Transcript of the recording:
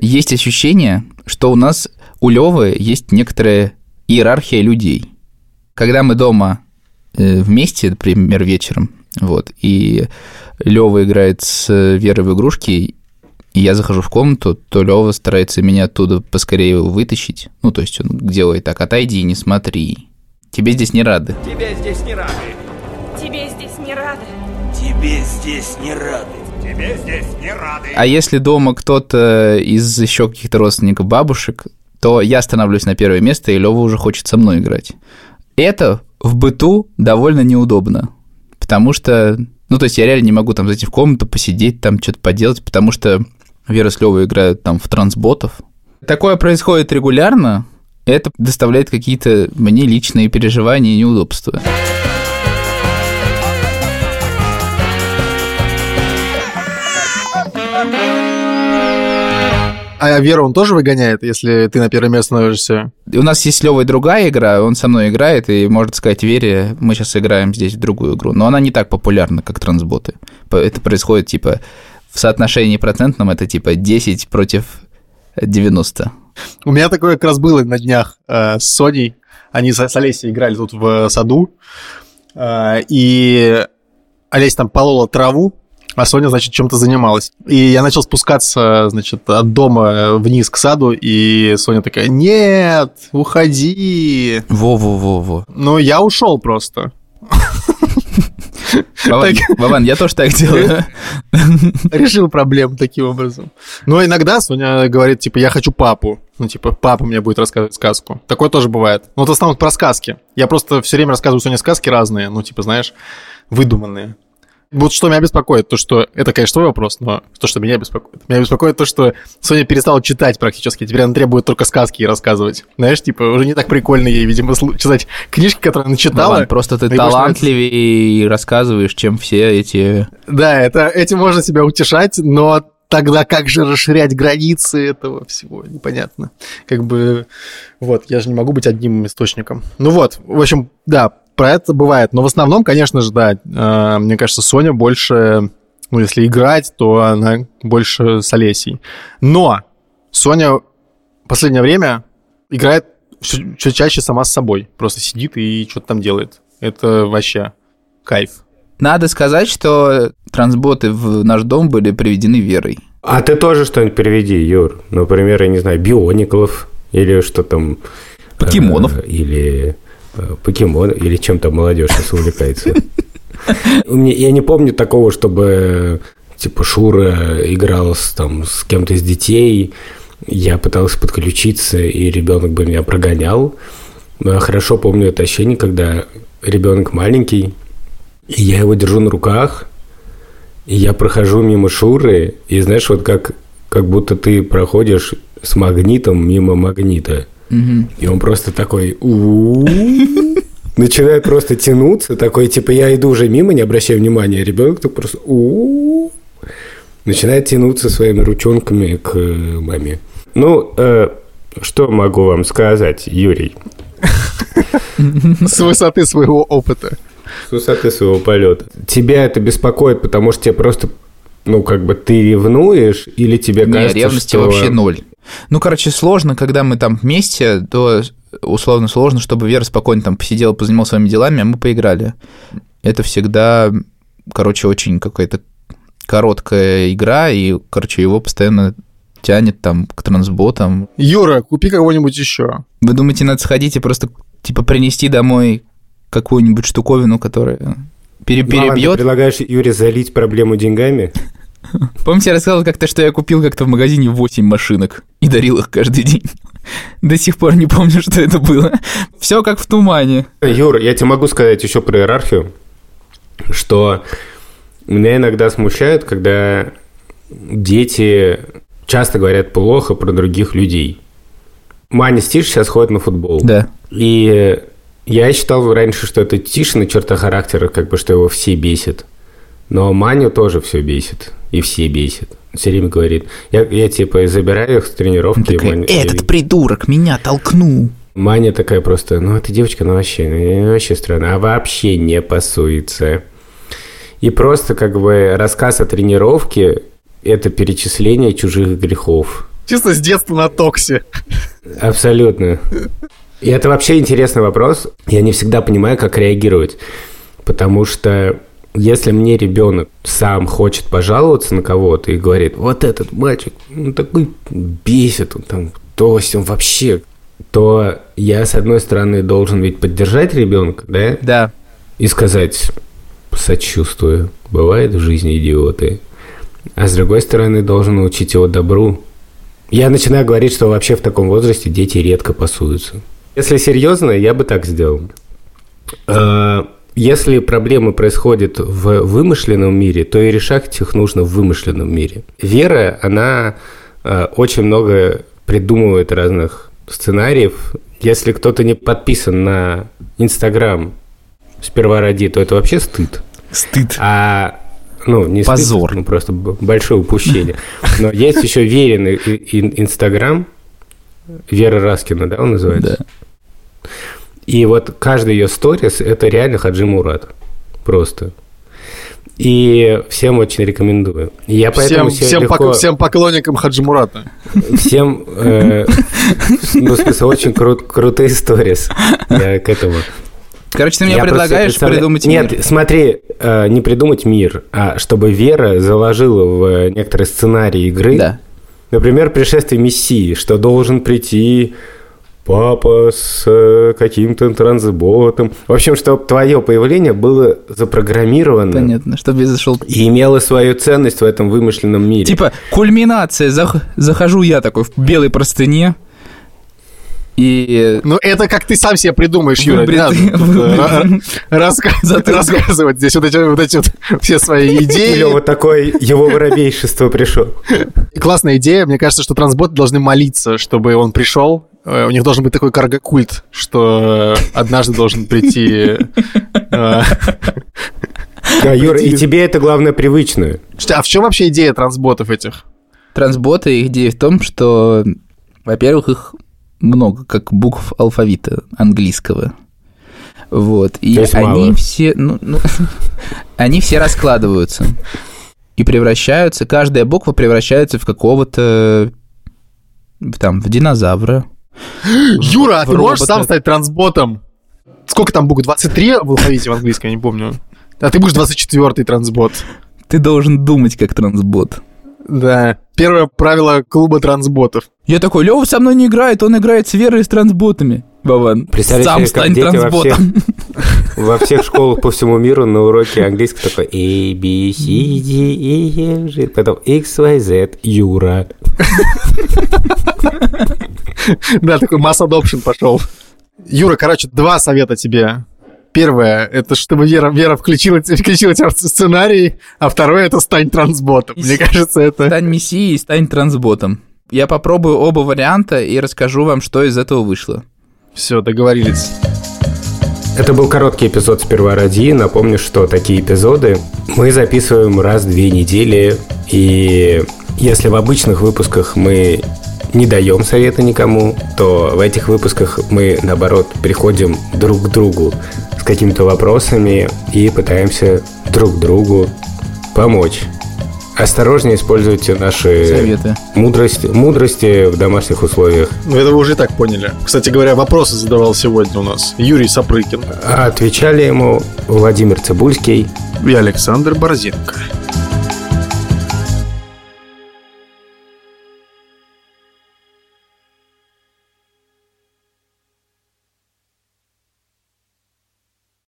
есть ощущение, что у нас у Левы есть некоторая иерархия людей. Когда мы дома э, вместе, например, вечером, вот, и Лева играет с Верой в игрушки, и я захожу в комнату, то Лева старается меня оттуда поскорее вытащить. Ну, то есть он делает так, отойди, не смотри. Тебе здесь не рады. Тебе здесь не рады. Тебе здесь не рады. Тебе здесь не рады. Тебе здесь не рады. А если дома кто-то из еще каких-то родственников бабушек, то я становлюсь на первое место, и Лева уже хочет со мной играть. Это в быту довольно неудобно, потому что, ну, то есть я реально не могу там зайти в комнату, посидеть, там что-то поделать, потому что Вера с Левой играют там в трансботов. Такое происходит регулярно, это доставляет какие-то мне личные переживания и неудобства. А Веру он тоже выгоняет, если ты на первое место становишься? У нас есть с Левой другая игра, он со мной играет, и может сказать Вере, мы сейчас играем здесь в другую игру. Но она не так популярна, как трансботы. Это происходит, типа, в соотношении процентном, это типа 10 против 90. У меня такое как раз было на днях э, с Соней. Они с, с Олесей играли тут в саду. Э, и Олеся там полола траву, а Соня, значит, чем-то занималась. И я начал спускаться, значит, от дома вниз к саду, и Соня такая, нет, уходи. Во-во-во-во. Ну, я ушел просто. Вован, Вован, я тоже так делаю. Решил проблему таким образом. Но иногда Соня говорит, типа, я хочу папу. Ну, типа, папа мне будет рассказывать сказку. Такое тоже бывает. Но это в основном про сказки. Я просто все время рассказываю Соне сказки разные, ну, типа, знаешь, выдуманные. Вот что меня беспокоит, то, что... Это, конечно, твой вопрос, но то, что меня беспокоит. Меня беспокоит то, что Соня перестала читать практически. Теперь она требует только сказки рассказывать. Знаешь, типа, уже не так прикольно ей, видимо, читать книжки, которые она читала. Вован, просто ты талантливее и рассказываешь, чем все эти... Да, это, этим можно себя утешать, но тогда как же расширять границы этого всего? Непонятно. Как бы, вот, я же не могу быть одним источником. Ну вот, в общем, да, про это бывает. Но в основном, конечно же, да, э, мне кажется, Соня больше, ну, если играть, то она больше с Олесей. Но Соня в последнее время играет все, все чаще сама с собой. Просто сидит и что-то там делает. Это вообще кайф. Надо сказать, что трансботы в наш дом были приведены Верой. А ты тоже что-нибудь переведи, Юр. Например, я не знаю, биониклов или что там... Покемонов. Э, или э, покемон, или чем то молодежь сейчас увлекается. Я не помню такого, чтобы типа Шура играл с, там, с кем-то из детей, я пытался подключиться, и ребенок бы меня прогонял. Но я хорошо помню это ощущение, когда ребенок маленький, и я его держу на руках, и я прохожу мимо Шуры, и знаешь, вот как, как будто ты проходишь с магнитом мимо магнита. И он просто такой начинает просто тянуться, такой, типа, я иду уже мимо, не обращая внимания, ребенок так просто начинает тянуться своими ручонками к маме. Ну, э, что могу вам сказать, Юрий? С высоты своего опыта. С высоты своего полета. Тебя это беспокоит, потому что тебе просто, ну, как бы ты ревнуешь, или тебе кажется, ревности что... вообще ноль. Ну, короче, сложно, когда мы там вместе, то условно сложно, чтобы Вера спокойно там посидела, позанималась своими делами, а мы поиграли. Это всегда, короче, очень какая-то короткая игра, и, короче, его постоянно тянет там к трансботам. Юра, купи кого-нибудь еще. Вы думаете, надо сходить и просто, типа, принести домой какую-нибудь штуковину, которая пере- Ладно, ты перебьет? предлагаешь Юре залить проблему деньгами? Помните, я рассказывал как-то, что я купил как-то в магазине 8 машинок и дарил их каждый день. До сих пор не помню, что это было. Все как в тумане. Юр, я тебе могу сказать еще про иерархию, что меня иногда смущает, когда дети часто говорят плохо про других людей. Маня Стиш сейчас ходит на футбол. Да. И я считал раньше, что это Тишина черта характера, как бы, что его все бесит. Но Маню тоже все бесит. И все бесит. Все время говорит. Я, я типа забираю их с тренировки. Такая, Маня- этот придурок меня толкнул. Маня такая просто, ну, эта девочка, ну, вообще, ну, вообще странно, а вообще не пасуется. И просто, как бы, рассказ о тренировке – это перечисление чужих грехов. Чисто с детства на токсе. Абсолютно. И это вообще интересный вопрос. Я не всегда понимаю, как реагировать. Потому что если мне ребенок сам хочет пожаловаться на кого-то и говорит, вот этот мальчик, ну такой бесит, он там, то есть он вообще, то я, с одной стороны, должен ведь поддержать ребенка, да? Да. И сказать, сочувствую, бывает в жизни идиоты. А с другой стороны, должен научить его добру. Я начинаю говорить, что вообще в таком возрасте дети редко пасуются. Если серьезно, я бы так сделал. А, Если проблемы происходят в вымышленном мире, то и решать их нужно в вымышленном мире. Вера, она а, очень много придумывает разных сценариев. Если кто-то не подписан на Инстаграм сперва ради, то это вообще стыд. Стыд. А ну, не стыд, Позор. ну, просто большое упущение. Но есть еще веренный Инстаграм. Вера Раскина, да, он называется? Да. И вот каждый ее сторис – это реально Хаджи Мурат. Просто. И всем очень рекомендую. Я Всем, поэтому себе всем, легко- пок- всем поклонникам Хаджимурата. всем, э, ну, в смысле, очень крут- крутые сторис. Я к этому. Короче, ты мне Я предлагаешь представляю- придумать Нет, мир. смотри, э, не придумать мир, а чтобы Вера заложила в некоторые сценарии игры, Да. например, пришествие Мессии, что должен прийти папа с э, каким-то трансботом. В общем, чтобы твое появление было запрограммировано Понятно, чтобы я зашел. и имело свою ценность в этом вымышленном мире. Типа, кульминация. Зах- Захожу я такой в белой простыне. И Ну, это как ты сам себе придумаешь, Юра. не надо э, рассказывать здесь вот эти вот, эти вот все свои Или идеи. вот такой его воробейшество пришел. Классная идея. Мне кажется, что трансботы должны молиться, чтобы он пришел. Э, У них должен быть такой карго-культ, что однажды должен прийти... э, Да, Юра, и тебе это главное привычно. А в чем вообще идея трансботов этих? трансботы, их идея в том, что, во-первых, их много, как букв алфавита английского. Вот. И То есть они мало. все, ну, ну, они все раскладываются и превращаются, каждая буква превращается в какого-то там, в динозавра. Юра, а в ты можешь робота. сам стать трансботом? Сколько там букв? 23 в алфавите в английском, я не помню. А ты будешь 24-й трансбот. Ты должен думать как трансбот. Да. Первое правило клуба трансботов. Я такой, Лёва со мной не играет, он играет с Верой и с трансботами. Вован, Представляете, сам как стань трансботом. Во всех школах по всему миру на уроке английского такой A, B, C, D, E, F, G, потом X, Y, Z, Юра. Да, такой масс adoption пошел. Юра, короче, два совета тебе. Первое, это чтобы Вера, Вера включила, включила тебя в сценарий, а второе, это стань трансботом. Мне кажется, это... Стань мессией и стань трансботом. Я попробую оба варианта и расскажу вам, что из этого вышло. Все, договорились. Это был короткий эпизод «Сперва ради». Напомню, что такие эпизоды мы записываем раз в две недели. И если в обычных выпусках мы не даем совета никому, то в этих выпусках мы, наоборот, приходим друг к другу какими-то вопросами и пытаемся друг другу помочь. Осторожнее используйте наши Советы. мудрости, мудрости в домашних условиях. Ну, это вы уже и так поняли. Кстати говоря, вопросы задавал сегодня у нас Юрий Сапрыкин А отвечали ему Владимир Цибульский, и Александр Борзенко.